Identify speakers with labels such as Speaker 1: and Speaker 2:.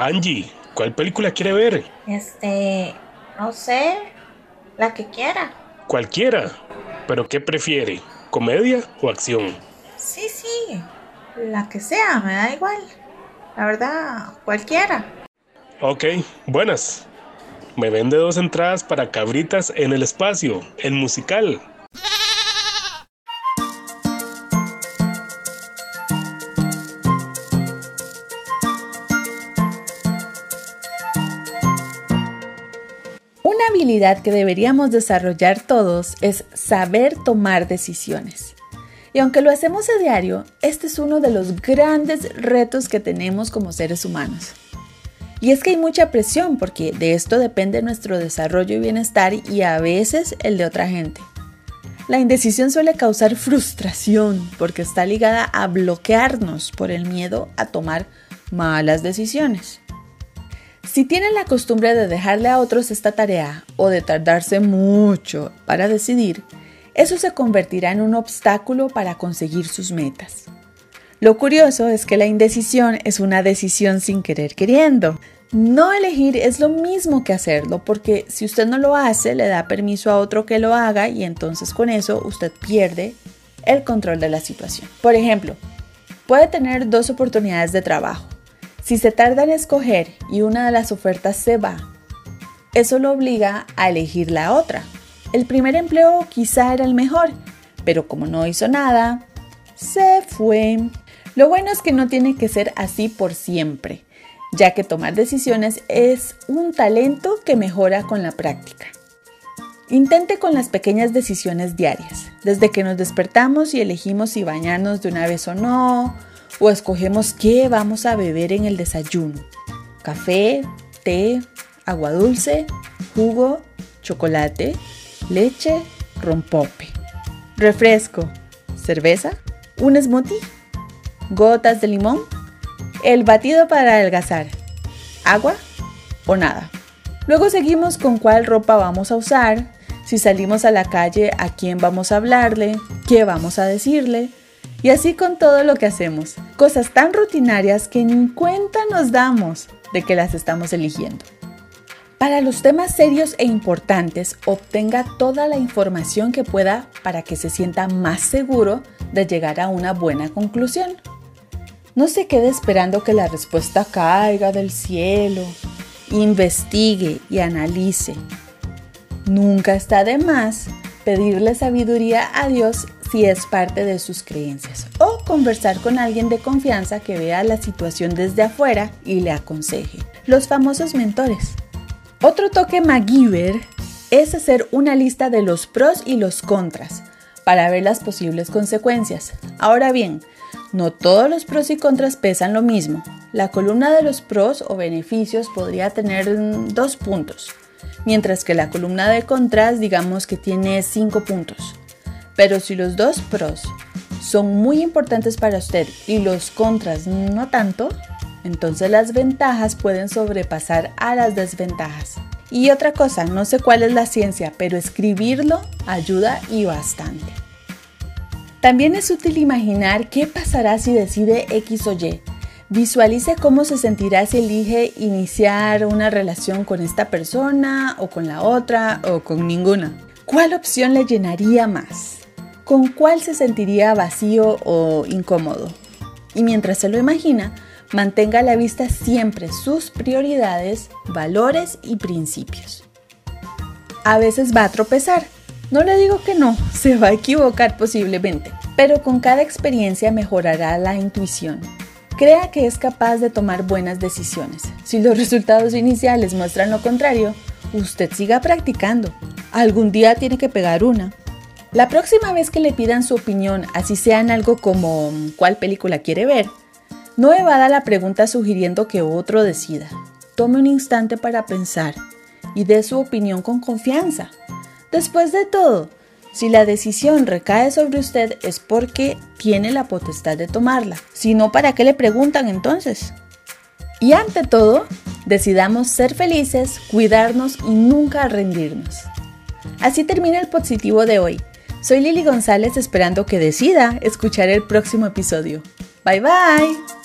Speaker 1: Angie, ¿cuál película quiere ver?
Speaker 2: Este, no sé, la que quiera.
Speaker 1: Cualquiera. ¿Pero qué prefiere? ¿Comedia o acción?
Speaker 2: Sí, sí, la que sea, me da igual. La verdad, cualquiera.
Speaker 1: Ok, buenas. Me vende dos entradas para Cabritas en el Espacio, el musical.
Speaker 3: Habilidad que deberíamos desarrollar todos es saber tomar decisiones. Y aunque lo hacemos a diario, este es uno de los grandes retos que tenemos como seres humanos. Y es que hay mucha presión porque de esto depende nuestro desarrollo y bienestar y a veces el de otra gente. La indecisión suele causar frustración porque está ligada a bloquearnos por el miedo a tomar malas decisiones. Si tienen la costumbre de dejarle a otros esta tarea o de tardarse mucho para decidir, eso se convertirá en un obstáculo para conseguir sus metas. Lo curioso es que la indecisión es una decisión sin querer queriendo. No elegir es lo mismo que hacerlo porque si usted no lo hace le da permiso a otro que lo haga y entonces con eso usted pierde el control de la situación. Por ejemplo, puede tener dos oportunidades de trabajo. Si se tarda en escoger y una de las ofertas se va, eso lo obliga a elegir la otra. El primer empleo quizá era el mejor, pero como no hizo nada, se fue. Lo bueno es que no tiene que ser así por siempre, ya que tomar decisiones es un talento que mejora con la práctica. Intente con las pequeñas decisiones diarias, desde que nos despertamos y elegimos si bañarnos de una vez o no, o escogemos qué vamos a beber en el desayuno. Café, té, agua dulce, jugo, chocolate, leche, rompope, refresco, cerveza, un smoothie, gotas de limón, el batido para adelgazar, agua o nada. Luego seguimos con cuál ropa vamos a usar, si salimos a la calle a quién vamos a hablarle, qué vamos a decirle, y así con todo lo que hacemos. Cosas tan rutinarias que ni cuenta nos damos de que las estamos eligiendo. Para los temas serios e importantes, obtenga toda la información que pueda para que se sienta más seguro de llegar a una buena conclusión. No se quede esperando que la respuesta caiga del cielo. Investigue y analice. Nunca está de más pedirle sabiduría a Dios si es parte de sus creencias o conversar con alguien de confianza que vea la situación desde afuera y le aconseje. Los famosos mentores. Otro toque MacGyver es hacer una lista de los pros y los contras para ver las posibles consecuencias. Ahora bien, no todos los pros y contras pesan lo mismo. La columna de los pros o beneficios podría tener dos puntos, mientras que la columna de contras digamos que tiene cinco puntos. Pero si los dos pros son muy importantes para usted y los contras no tanto, entonces las ventajas pueden sobrepasar a las desventajas. Y otra cosa, no sé cuál es la ciencia, pero escribirlo ayuda y bastante. También es útil imaginar qué pasará si decide X o Y. Visualice cómo se sentirá si elige iniciar una relación con esta persona o con la otra o con ninguna. ¿Cuál opción le llenaría más? ¿Con cuál se sentiría vacío o incómodo? Y mientras se lo imagina, Mantenga a la vista siempre sus prioridades, valores y principios. A veces va a tropezar. No le digo que no, se va a equivocar posiblemente, pero con cada experiencia mejorará la intuición. Crea que es capaz de tomar buenas decisiones. Si los resultados iniciales muestran lo contrario, usted siga practicando. Algún día tiene que pegar una. La próxima vez que le pidan su opinión, así sea en algo como cuál película quiere ver, no evada la pregunta sugiriendo que otro decida. Tome un instante para pensar y dé su opinión con confianza. Después de todo, si la decisión recae sobre usted es porque tiene la potestad de tomarla. Si no, ¿para qué le preguntan entonces? Y ante todo, decidamos ser felices, cuidarnos y nunca rendirnos. Así termina el positivo de hoy. Soy Lili González esperando que decida escuchar el próximo episodio. Bye bye.